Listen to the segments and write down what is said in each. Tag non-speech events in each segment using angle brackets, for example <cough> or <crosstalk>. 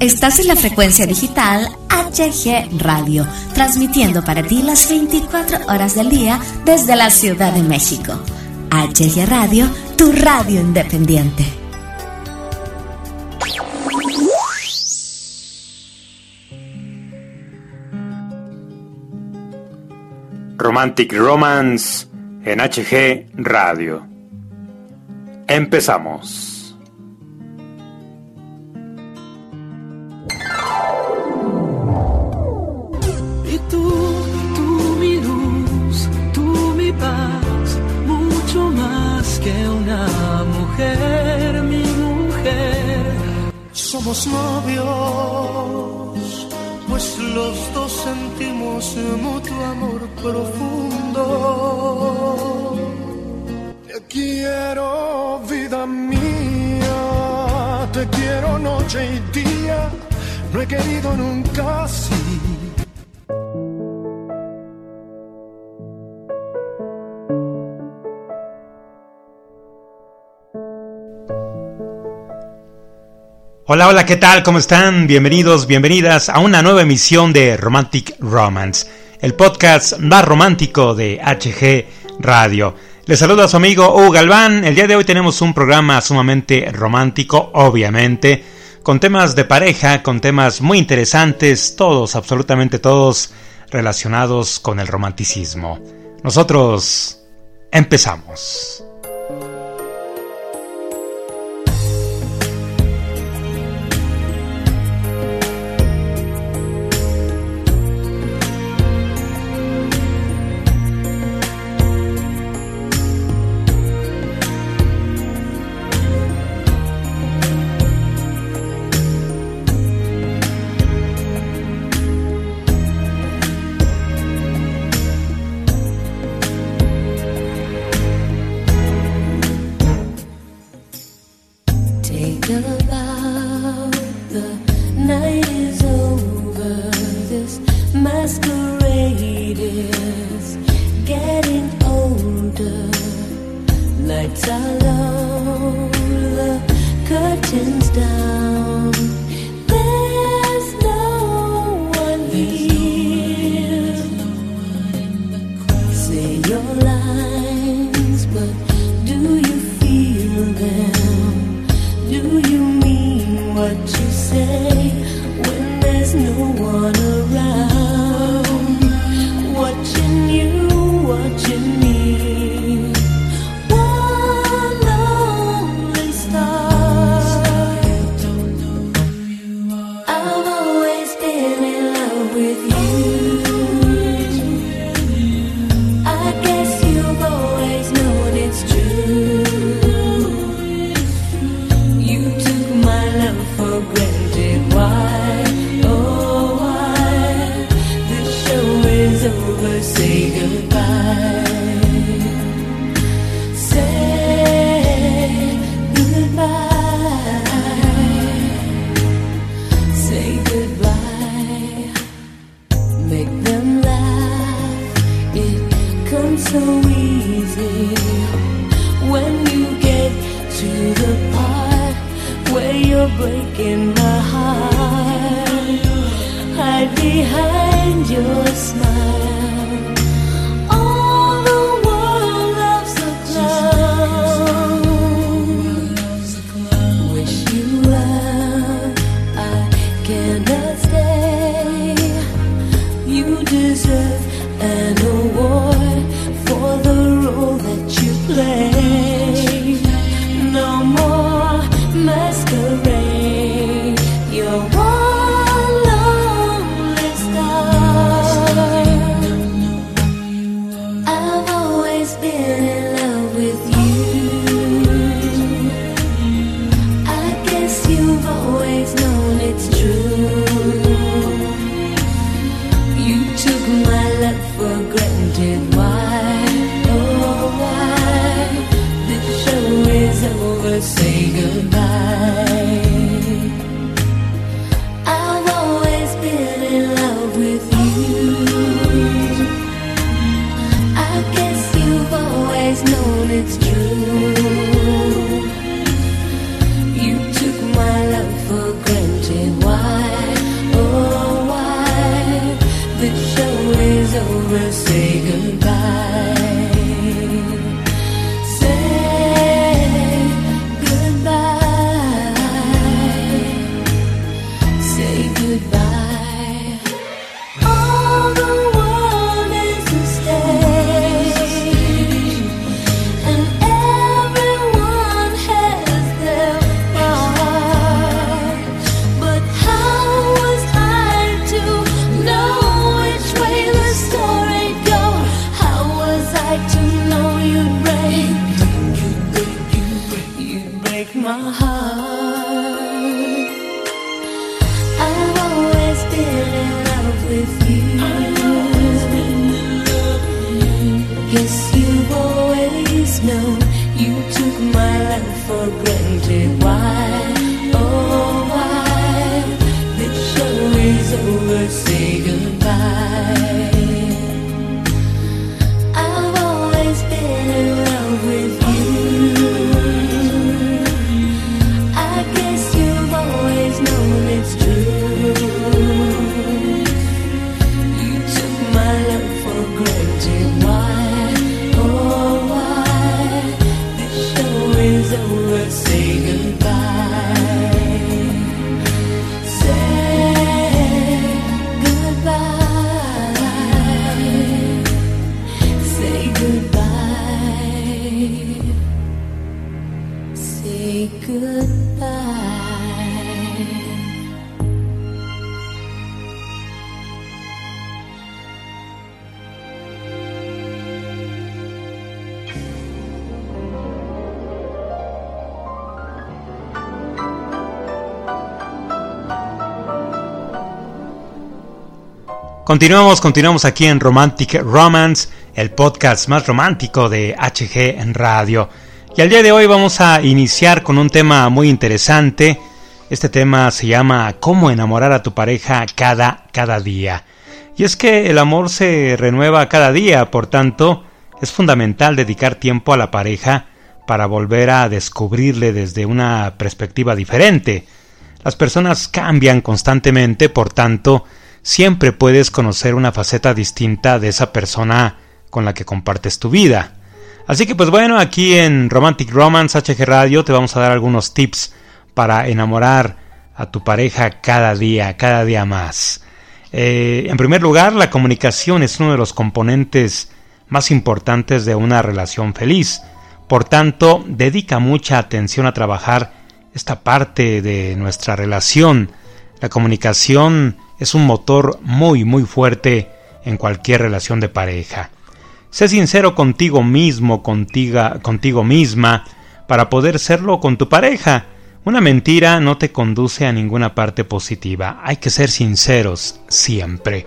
Estás en la frecuencia digital HG Radio, transmitiendo para ti las 24 horas del día desde la Ciudad de México. HG Radio, tu radio independiente. Romantic Romance en HG Radio. Empezamos. Somos novios, pues los dos sentimos mutuo amor profundo. Te quiero, vida mía, te quiero noche y día, no he querido nunca así Hola, hola, ¿qué tal? ¿Cómo están? Bienvenidos, bienvenidas a una nueva emisión de Romantic Romance, el podcast más romántico de HG Radio. Les saluda a su amigo Hugo Galván. El día de hoy tenemos un programa sumamente romántico, obviamente, con temas de pareja, con temas muy interesantes, todos, absolutamente todos, relacionados con el romanticismo. Nosotros empezamos. say goodbye. say Continuamos, continuamos aquí en Romantic Romance, el podcast más romántico de HG en radio. Y al día de hoy vamos a iniciar con un tema muy interesante. Este tema se llama ¿Cómo enamorar a tu pareja cada, cada día? Y es que el amor se renueva cada día, por tanto, es fundamental dedicar tiempo a la pareja para volver a descubrirle desde una perspectiva diferente. Las personas cambian constantemente, por tanto, siempre puedes conocer una faceta distinta de esa persona con la que compartes tu vida. Así que pues bueno, aquí en Romantic Romance HG Radio te vamos a dar algunos tips para enamorar a tu pareja cada día, cada día más. Eh, en primer lugar, la comunicación es uno de los componentes más importantes de una relación feliz. Por tanto, dedica mucha atención a trabajar esta parte de nuestra relación. La comunicación es un motor muy muy fuerte en cualquier relación de pareja. Sé sincero contigo mismo, contigo, contigo misma, para poder serlo con tu pareja. Una mentira no te conduce a ninguna parte positiva. Hay que ser sinceros siempre.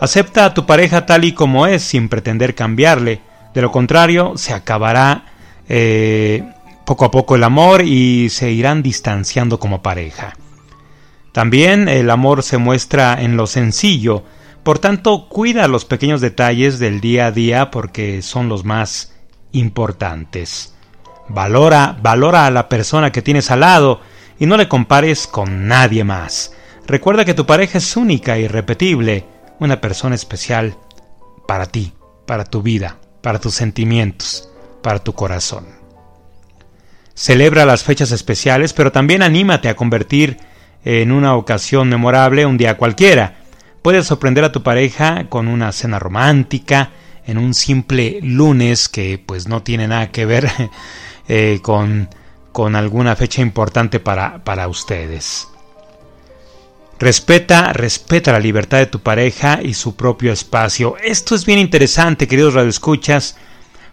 Acepta a tu pareja tal y como es sin pretender cambiarle. De lo contrario, se acabará eh, poco a poco el amor y se irán distanciando como pareja. También el amor se muestra en lo sencillo, por tanto cuida los pequeños detalles del día a día porque son los más importantes. Valora, valora a la persona que tienes al lado y no le compares con nadie más. Recuerda que tu pareja es única, y irrepetible, una persona especial para ti, para tu vida, para tus sentimientos, para tu corazón. Celebra las fechas especiales, pero también anímate a convertir en una ocasión memorable, un día cualquiera. Puedes sorprender a tu pareja con una cena romántica, en un simple lunes que pues no tiene nada que ver <laughs> eh, con, con, alguna fecha importante para, para ustedes. Respeta, respeta la libertad de tu pareja y su propio espacio. Esto es bien interesante, queridos radioescuchas,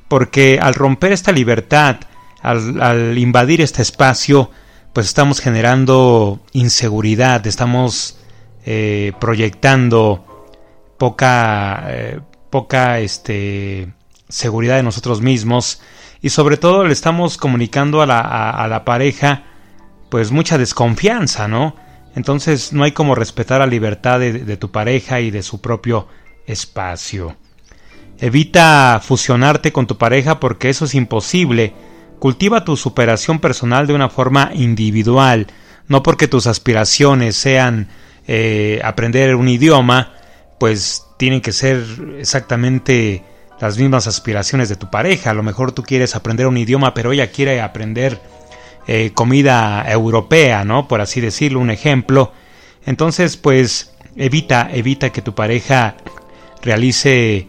porque al romper esta libertad, al, al invadir este espacio, pues estamos generando inseguridad, estamos eh, proyectando poca, eh, poca este, seguridad de nosotros mismos y sobre todo le estamos comunicando a la, a, la pareja pues mucha desconfianza, ¿no? Entonces no hay como respetar la libertad de, de tu pareja y de su propio espacio. Evita fusionarte con tu pareja porque eso es imposible Cultiva tu superación personal de una forma individual, no porque tus aspiraciones sean eh, aprender un idioma, pues tienen que ser exactamente las mismas aspiraciones de tu pareja. A lo mejor tú quieres aprender un idioma, pero ella quiere aprender eh, comida europea, ¿no? Por así decirlo, un ejemplo. Entonces, pues evita, evita que tu pareja realice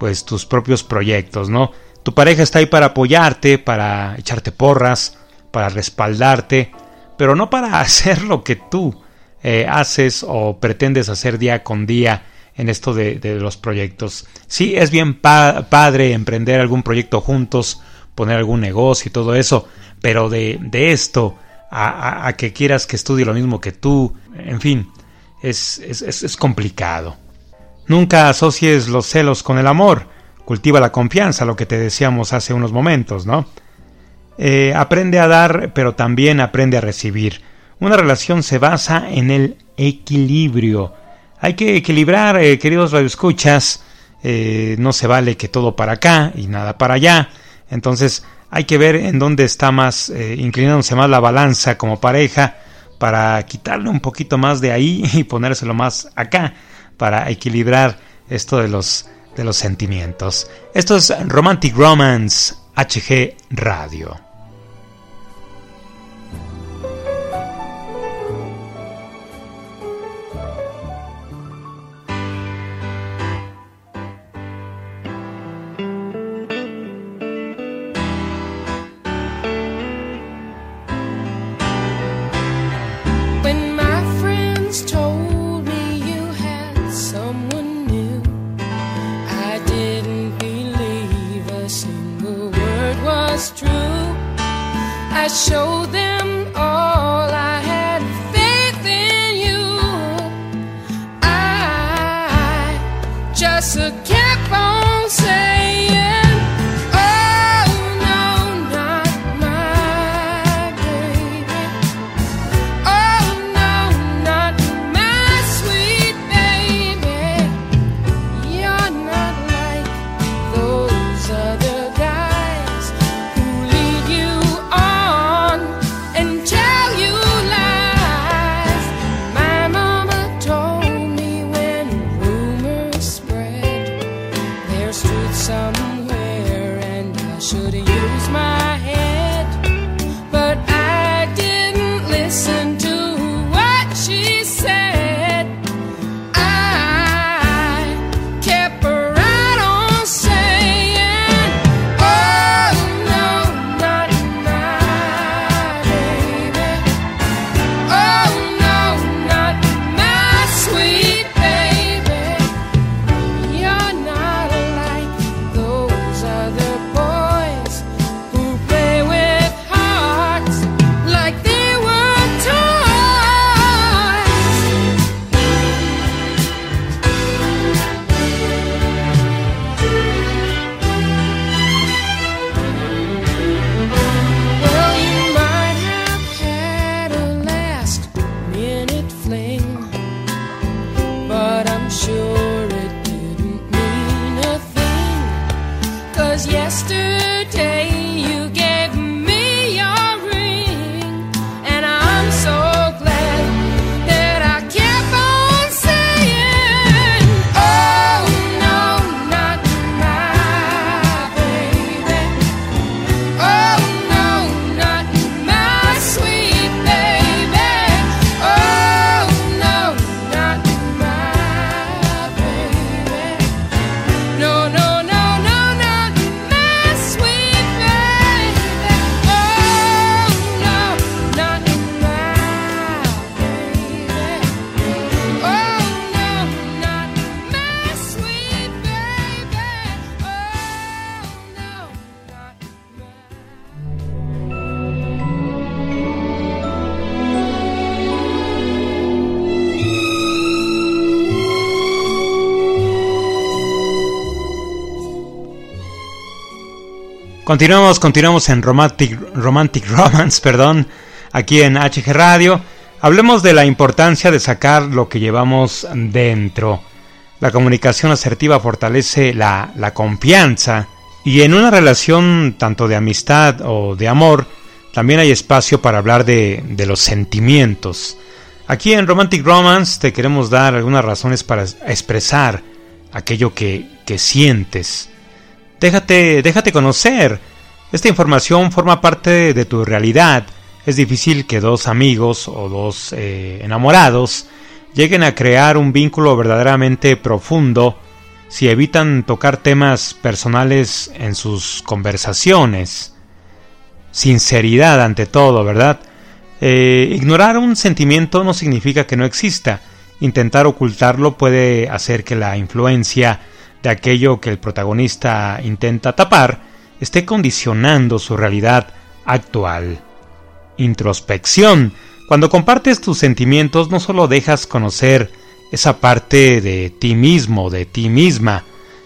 pues tus propios proyectos, ¿no? Tu pareja está ahí para apoyarte, para echarte porras, para respaldarte, pero no para <laughs> hacer lo que tú eh, haces o pretendes hacer día con día en esto de, los proyectos. Sí, es bien padre emprender algún proyecto juntos, poner algún negocio y todo eso, pero de, esto a, que quieras que estudie lo mismo que tú, en fin, es, es, complicado. Nunca asocies los celos con el amor, cultiva la confianza, lo que te decíamos hace unos momentos, ¿no? Eh, aprende a dar, pero también aprende a recibir. Una relación se basa en el equilibrio. Hay que equilibrar, eh, queridos radioescuchas. Eh, no se vale que todo para acá y nada para allá. Entonces hay que ver en dónde está más inclinándose más la balanza como pareja para quitarle un poquito más de ahí <laughs> y ponérselo más acá para equilibrar esto de los de los sentimientos. Esto es Romantic Romance HG Radio. Continuamos, continuamos en Romantic, Romance, perdón, aquí en HG Radio. Hablemos de la importancia de sacar lo que llevamos dentro. La comunicación asertiva fortalece la, la confianza y en una relación tanto de amistad o de amor también hay espacio para hablar de, de los sentimientos. Aquí en Romantic Romance te queremos dar algunas razones para expresar aquello que, que sientes. Déjate, déjate conocer. Esta información forma parte de tu realidad. Es difícil que dos amigos o dos eh, enamorados lleguen a crear un vínculo verdaderamente profundo si evitan tocar temas personales en sus conversaciones. Sinceridad ante todo, ¿verdad? Eh, ignorar un sentimiento no significa que no exista. Intentar ocultarlo puede hacer que la influencia de aquello que el protagonista intenta tapar esté condicionando su realidad actual. Introspección. Cuando compartes tus sentimientos no solo dejas conocer esa parte de ti mismo, de ti misma,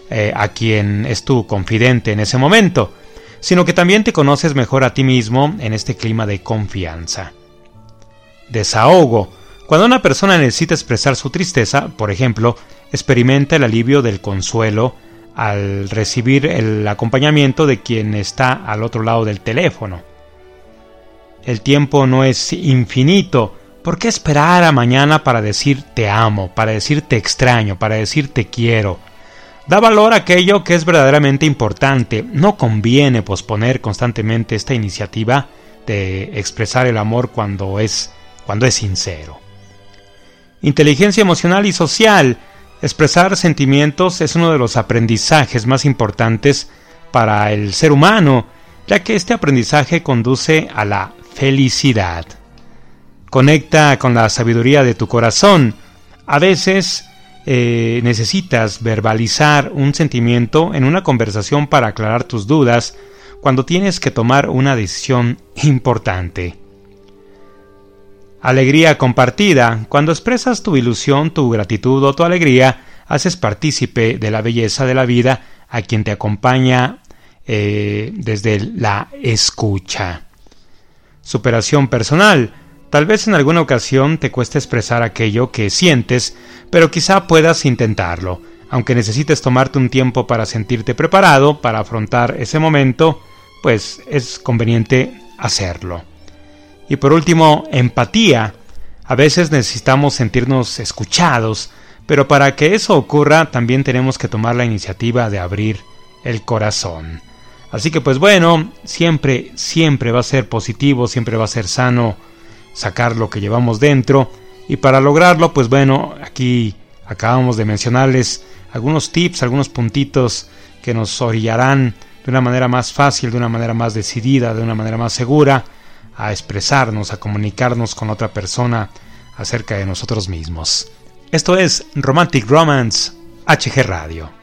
eh, a quien es tu confidente en ese momento, sino que también te conoces mejor a ti mismo en este clima de confianza. Desahogo. Cuando una persona necesita expresar su tristeza, por ejemplo, experimenta el alivio del consuelo al recibir el acompañamiento de quien está al otro lado del teléfono. El tiempo no es infinito, ¿Por qué esperar a mañana para decir te amo, para decir te extraño, para decir te quiero? Da valor a aquello que es verdaderamente importante. No conviene posponer constantemente esta iniciativa de expresar el amor cuando es cuando es sincero. Inteligencia emocional y social. Expresar sentimientos es uno de los aprendizajes más importantes para el ser humano, ya que este aprendizaje conduce a la felicidad. Conecta con la sabiduría de tu corazón. A veces eh, necesitas verbalizar un sentimiento en una conversación para aclarar tus dudas cuando tienes que tomar una decisión importante. Alegría compartida. Cuando expresas tu ilusión, tu gratitud o tu alegría, haces partícipe de la belleza de la vida a quien te acompaña eh, desde la escucha. Superación personal. Tal vez en alguna ocasión te cueste expresar aquello que sientes, pero quizá puedas intentarlo, aunque necesites tomarte un tiempo para sentirte preparado para afrontar ese momento, pues es conveniente hacerlo. Y por último, empatía. A veces necesitamos sentirnos escuchados, pero para que eso ocurra también tenemos que tomar la iniciativa de abrir el corazón. Así que pues bueno, siempre, siempre va a ser positivo, siempre va a ser sano sacar lo que llevamos dentro. Y para lograrlo, pues bueno, aquí acabamos de mencionarles algunos tips, algunos puntitos que nos orillarán de una manera más fácil, de una manera más decidida, de una manera más segura, a expresarnos, a comunicarnos con otra persona acerca de nosotros mismos. Esto es Romantic Romance HG Radio.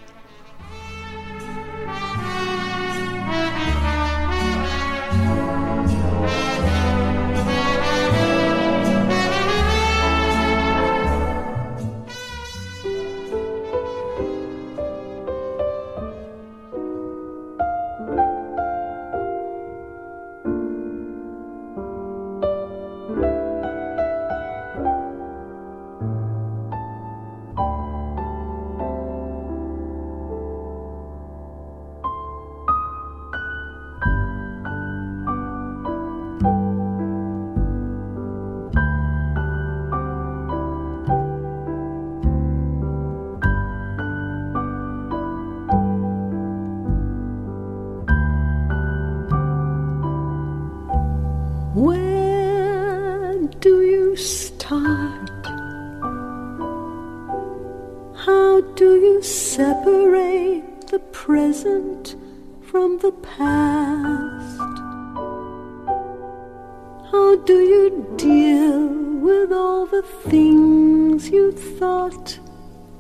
things you thought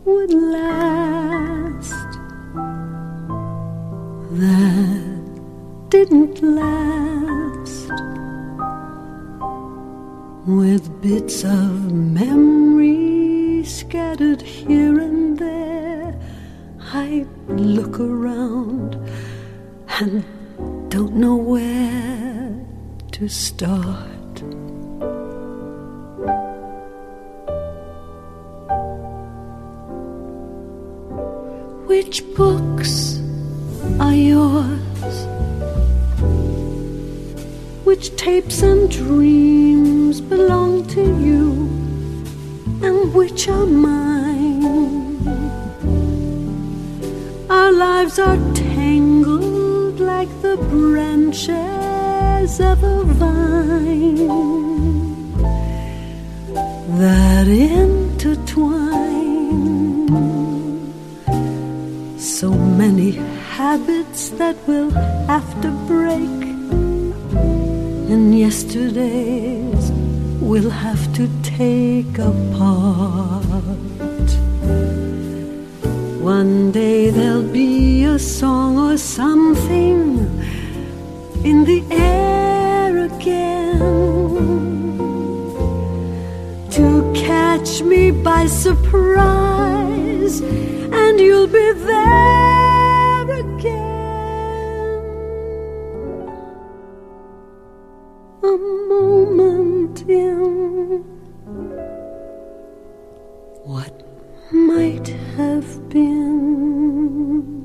would last that didn't last. With bits of memory scattered here and there I look around and don't know where to start. Which books are yours? Which tapes and dreams belong to you? And which are mine? Our lives are tangled like the branches of a vine that intertwine habits that we'll have to break. And yesterdays we'll have to take apart. One day there'll be a song or something in the air again to catch me by surprise, and you'll be there moment in what might have been.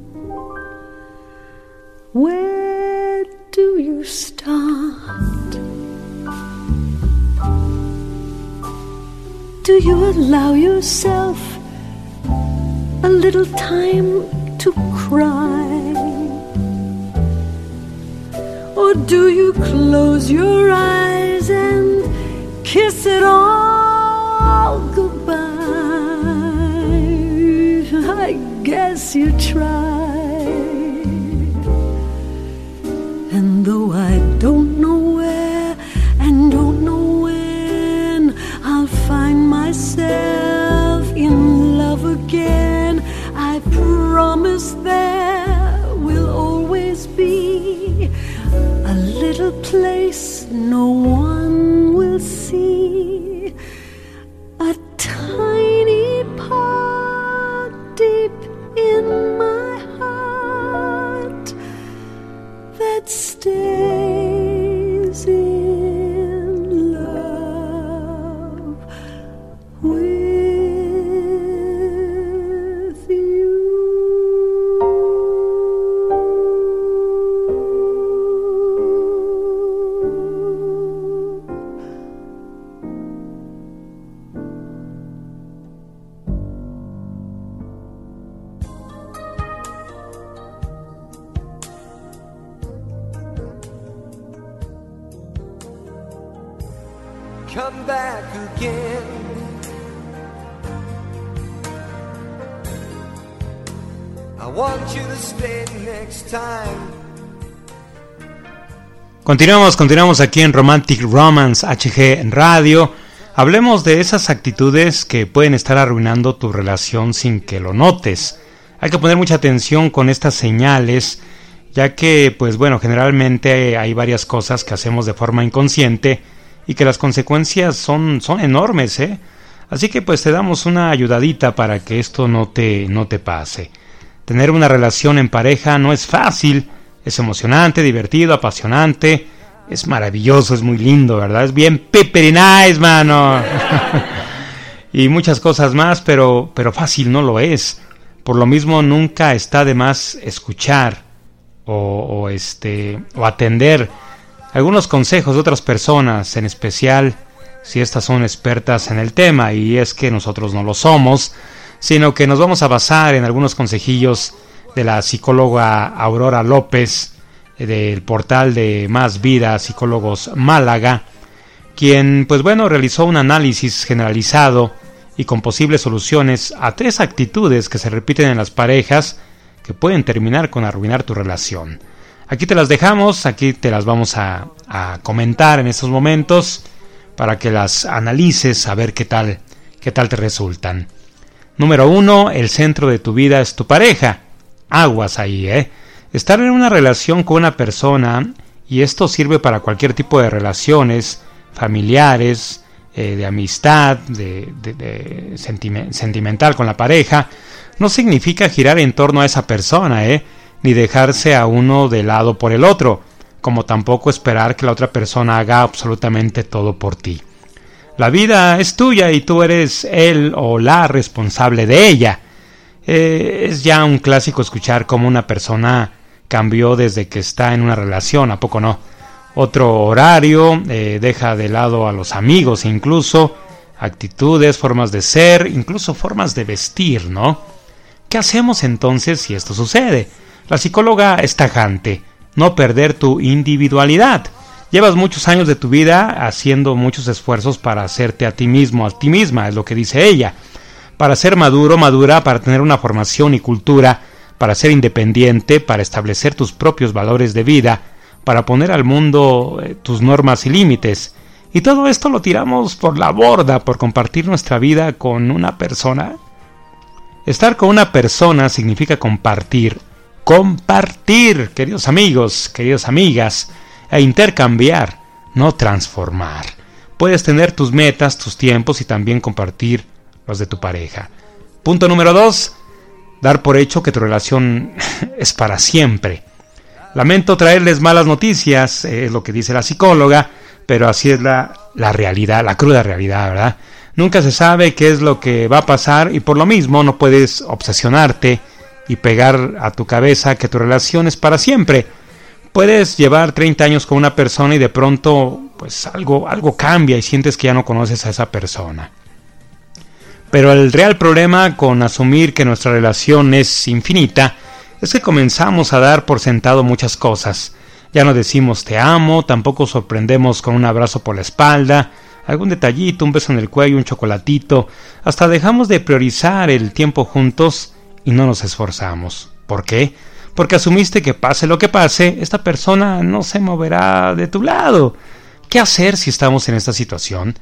Where do you start? Do you allow yourself a little time to cry? Or do you close your eyes and kiss it all goodbye? I guess you try. And though I don't know where and don't know when, I'll find myself no one Continuamos, continuamos aquí en Romantic Romance HG radio. Hablemos de esas actitudes que pueden estar arruinando tu relación sin que lo notes. Hay que poner mucha atención con estas señales, ya que, pues bueno, generalmente hay varias cosas que hacemos de forma inconsciente y que las consecuencias son, son enormes, ¿eh? Así que pues te damos una ayudadita para que esto no te, no te pase. Tener una relación en pareja no es fácil, es emocionante, divertido, apasionante, es maravilloso, es muy lindo, ¿verdad? Es bien pepper nice, mano. <laughs> y muchas cosas más, pero, pero fácil no lo es. Por lo mismo nunca está de más escuchar o, o este o atender algunos consejos de otras personas, en especial si estas son expertas en el tema, y es que nosotros no lo somos, sino que nos vamos a basar en algunos consejillos de la psicóloga Aurora López, eh, del portal de Más Vida Psicólogos Málaga, quien, pues bueno, realizó un análisis generalizado y con posibles soluciones a tres actitudes que se repiten en las parejas que pueden terminar con arruinar tu relación. Aquí te las dejamos, aquí te las vamos a, a comentar en estos momentos para que las analices a ver qué tal, qué tal te resultan. Número uno, el centro de tu vida es tu pareja. Aguas ahí, ¿eh? Estar en una relación con una persona, y esto sirve para cualquier tipo de relaciones, familiares, eh, de amistad, de, de- de sentime- sentimental con la pareja, no significa girar en torno a esa persona, ¿eh? Ni dejarse a uno de lado por el otro, como tampoco esperar que la otra persona haga absolutamente todo por ti. La vida es tuya y tú eres él o la responsable de ella. Eh, es ya un clásico escuchar cómo una persona cambió desde que está en una relación, ¿a poco no? Otro horario, eh, deja de lado a los amigos incluso, actitudes, formas de ser, incluso formas de vestir, ¿no? ¿Qué hacemos entonces si esto sucede? La psicóloga es tajante. no perder tu individualidad. Llevas muchos años de tu vida haciendo muchos esfuerzos para hacerte a ti mismo, a ti misma, es lo que dice ella. Para ser maduro, madura, para tener una formación y cultura, para ser independiente, para establecer tus propios valores de vida, para poner al mundo eh, tus normas y límites. Y todo esto lo tiramos por la borda por compartir nuestra vida con una persona. Estar con una persona significa compartir, compartir, queridos amigos, queridas amigas, e intercambiar, no transformar. Puedes tener tus metas, tus tiempos y también compartir de tu pareja. Punto número dos, dar por hecho que tu relación <laughs> es para siempre. Lamento traerles malas noticias, es lo que dice la psicóloga, pero así es la, la realidad, la cruda realidad, ¿verdad? Nunca se sabe qué es lo que va a pasar y por lo mismo no puedes obsesionarte y pegar a tu cabeza que tu relación es para siempre. Puedes llevar 30 años con una persona y de pronto pues algo, algo cambia y sientes que ya no conoces a esa persona. Pero el real problema con asumir que nuestra relación es infinita es que comenzamos a dar por sentado muchas cosas. Ya no decimos te amo, tampoco sorprendemos con un abrazo por la espalda, algún detallito, un beso en el cuello, un chocolatito, hasta dejamos de priorizar el tiempo juntos y no nos esforzamos. ¿Por qué? Porque asumiste que pase lo que pase, esta persona no se moverá de tu lado. ¿Qué hacer si estamos en esta situación?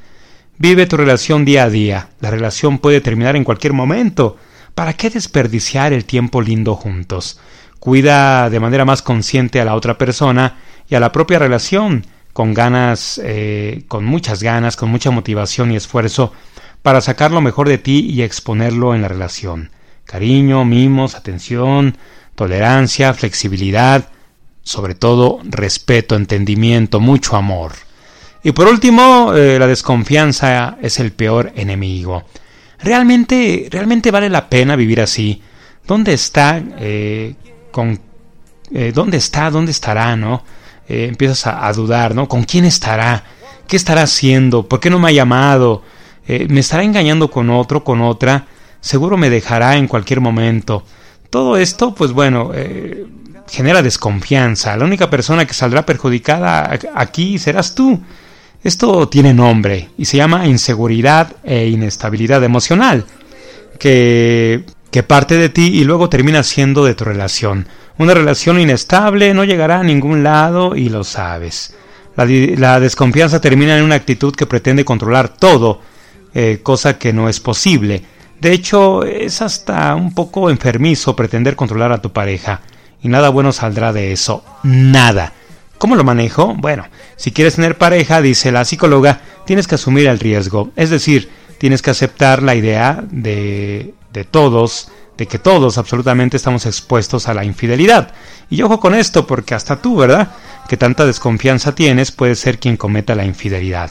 Vive tu relación día a día. La relación puede terminar en cualquier momento. ¿Para qué desperdiciar el tiempo lindo juntos? Cuida de manera más consciente a la otra persona y a la propia relación, con ganas, eh, con muchas ganas, con mucha motivación y esfuerzo, para sacar lo mejor de ti y exponerlo en la relación. Cariño, mimos, atención, tolerancia, flexibilidad, sobre todo respeto, entendimiento, mucho amor. Y por último, eh, la desconfianza es el peor enemigo. ¿Realmente, realmente vale la pena vivir así? ¿Dónde está? Eh, con, eh, ¿Dónde está? ¿Dónde estará? ¿No? empiezas a, a, dudar, ¿no? ¿Con quién estará? ¿Qué estará haciendo? ¿Por qué no me ha llamado? ¿Me estará engañando con otro, con otra? Seguro me dejará en cualquier momento. Todo esto, pues bueno, genera desconfianza. La única persona que saldrá perjudicada aquí serás tú. Esto tiene nombre y se llama inseguridad e inestabilidad emocional, que, que parte de ti y luego termina siendo de tu relación. Una relación inestable no llegará a ningún lado y lo sabes. La, desconfianza termina en una actitud que pretende controlar todo, eh, cosa que no es posible. De hecho, es hasta un poco enfermizo pretender controlar a tu pareja, y nada bueno saldrá de eso, nada. ¿Cómo lo manejo? Bueno, si quieres tener pareja, dice la psicóloga, tienes que asumir el riesgo. Es decir, tienes que aceptar la idea de, de todos, de que todos absolutamente estamos expuestos a la infidelidad. Y ojo con esto, porque hasta tú, ¿verdad? Que tanta desconfianza tienes, puede ser quien cometa la infidelidad.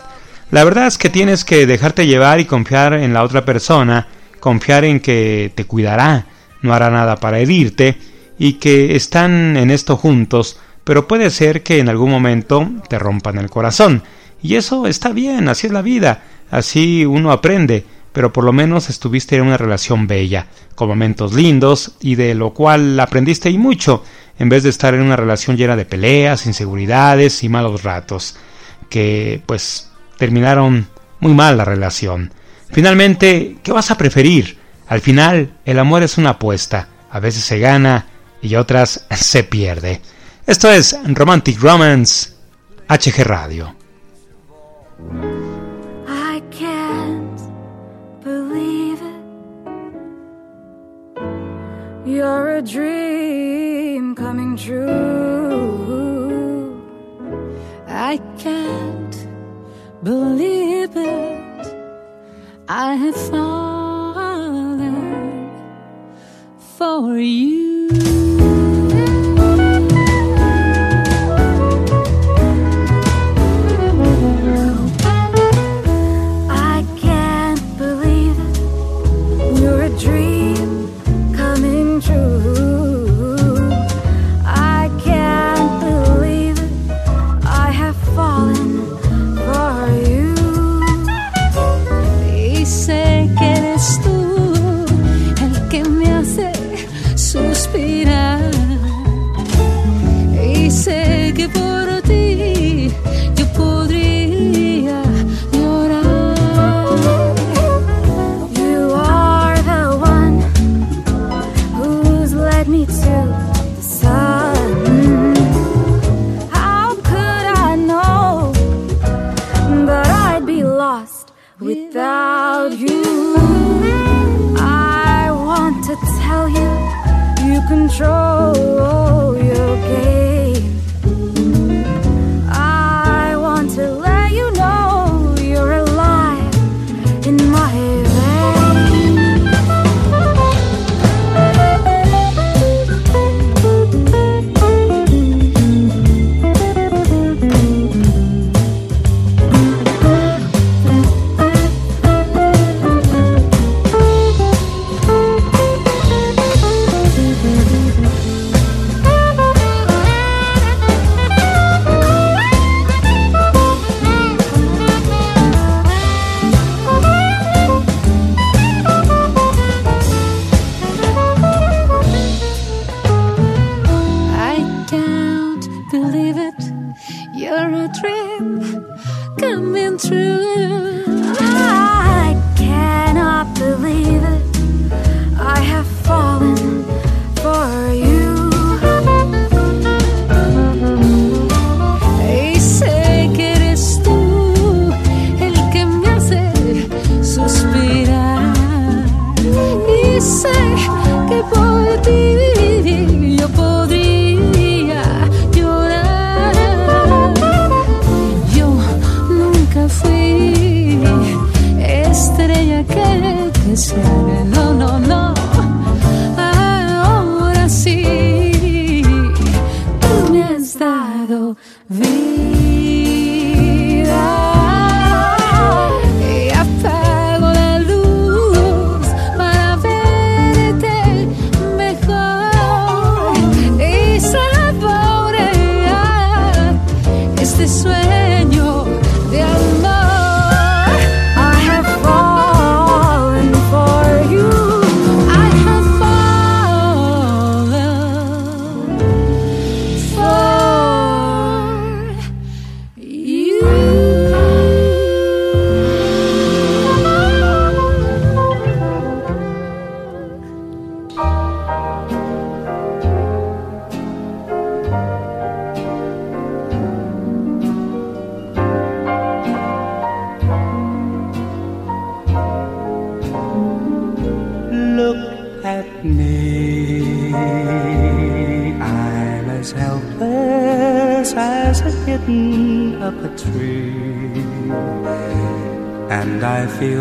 La verdad es que tienes que dejarte llevar y confiar en la otra persona, confiar en que te cuidará, no hará nada para herirte, y que están en esto juntos pero puede ser que en algún momento te rompan el corazón. Y eso está bien, así es la vida, así uno aprende, pero por lo menos estuviste en una relación bella, con momentos lindos y de lo cual aprendiste y mucho, en vez de estar en una relación llena de peleas, inseguridades y malos ratos, que pues terminaron muy mal la relación. Finalmente, ¿qué vas a preferir? Al final, el amor es una apuesta, a veces se gana y otras <laughs> se pierde. Esto es Romantic Romance HG Radio. I can't believe it. You're a dream coming true. I can't believe it. I have fallen for you. vi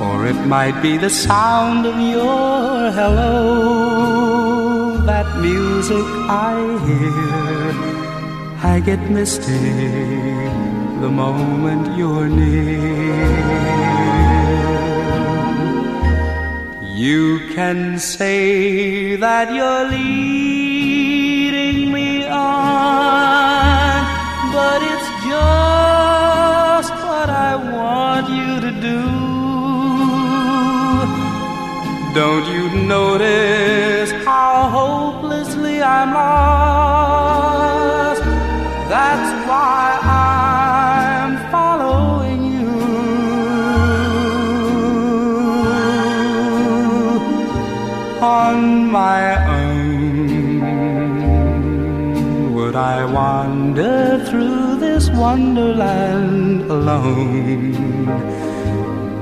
Or it might be the sound of your hello, that music I hear. I get misty the moment you're near. You can say that you're leading me on, but it's just what I want you to do. Don't you notice how hopelessly I'm lost? That's why I'm following you. On my own, would I wander through this wonderland alone?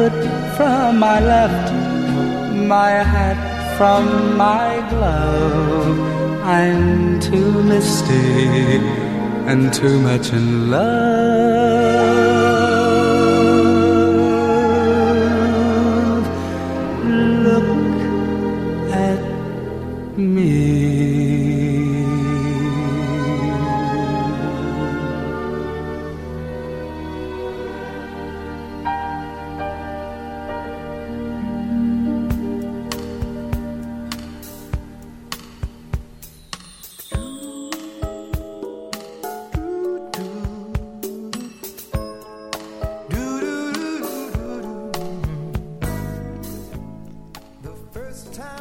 Foot from my left, my hat from my glove. I'm too misty and too much in love.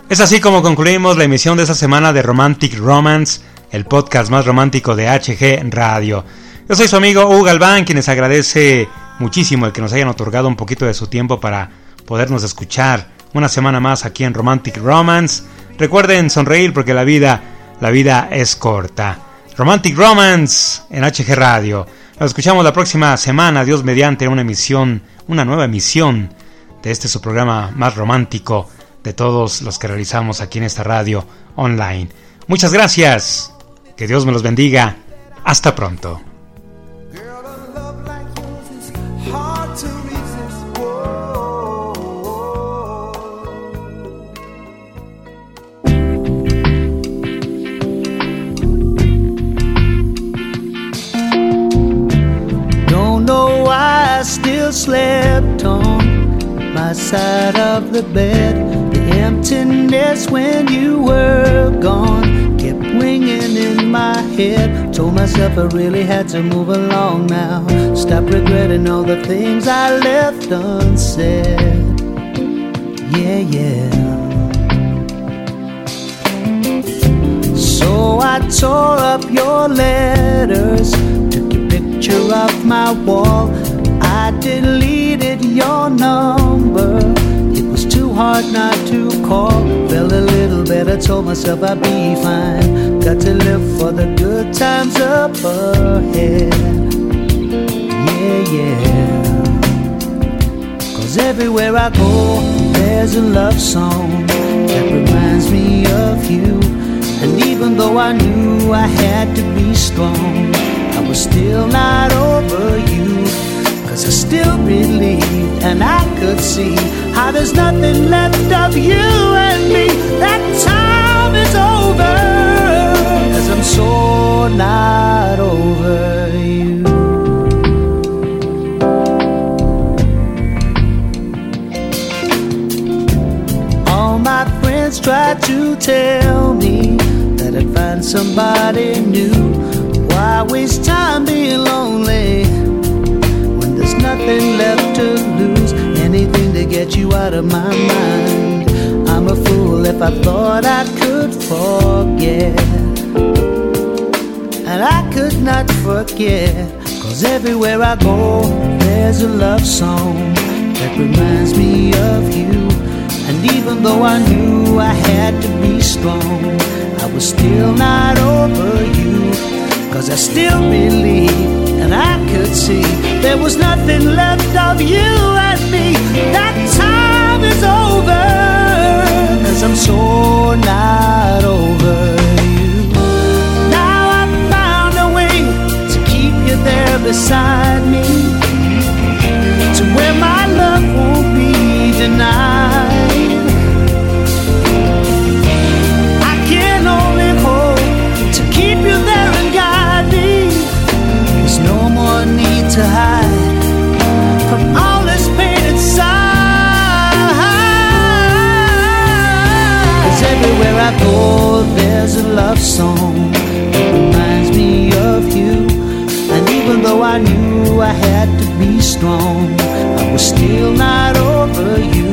Es así como concluimos la emisión de esta semana de Romantic Romance, el podcast más romántico de HG Radio. Yo soy su amigo Hugo Galván, quien les agradece muchísimo el que nos hayan otorgado un poquito de su tiempo para podernos escuchar una semana más aquí en Romantic Romance. Recuerden sonreír porque la vida, la vida es corta. Romantic Romance en HG Radio. Nos escuchamos la próxima semana, Dios mediante, una emisión, una nueva emisión de este su programa más romántico de todos los que realizamos aquí en esta radio online. Muchas gracias. Que Dios me los bendiga. Hasta pronto. Slept on my side of the bed. Emptiness when you were gone kept ringing in my head. Told myself I really had to move along now. Stop regretting all the things I left unsaid. Yeah, yeah. So I tore up your letters, took your picture off my wall. I deleted your number. Was too hard not to call. Felt a little better, told myself I'd be fine. Got to live for the good times up ahead. Yeah, yeah. Cause everywhere I go, there's a love song that reminds me of you. And even though I knew I had to be strong, I was still not over you. Cause I still believed and I could see how there's nothing left of you and me. That time is over. I'm so not over you. All my friends tried to tell me that I'd find somebody new. Why waste time being lonely nothing left to lose? Anything to get you out of my mind. I'm a fool if I thought I could forget. And I could not forget. Cause everywhere I go, there's a love song that reminds me of you. And even though I knew I had to be strong, I was still not over you. Cause I still believed and I could see there was nothing left of you and me. That time is over. Cause I'm so not over you. Now I've found a way to keep you there beside me. To where my love won't be denied. Love song that reminds me of you. And even though I knew I had to be strong, I was still not over you.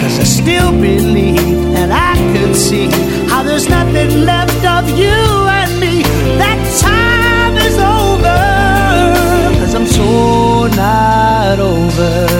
Cause I still believed and I could see how there's nothing left of you and me. That time is over. Cause I'm so not over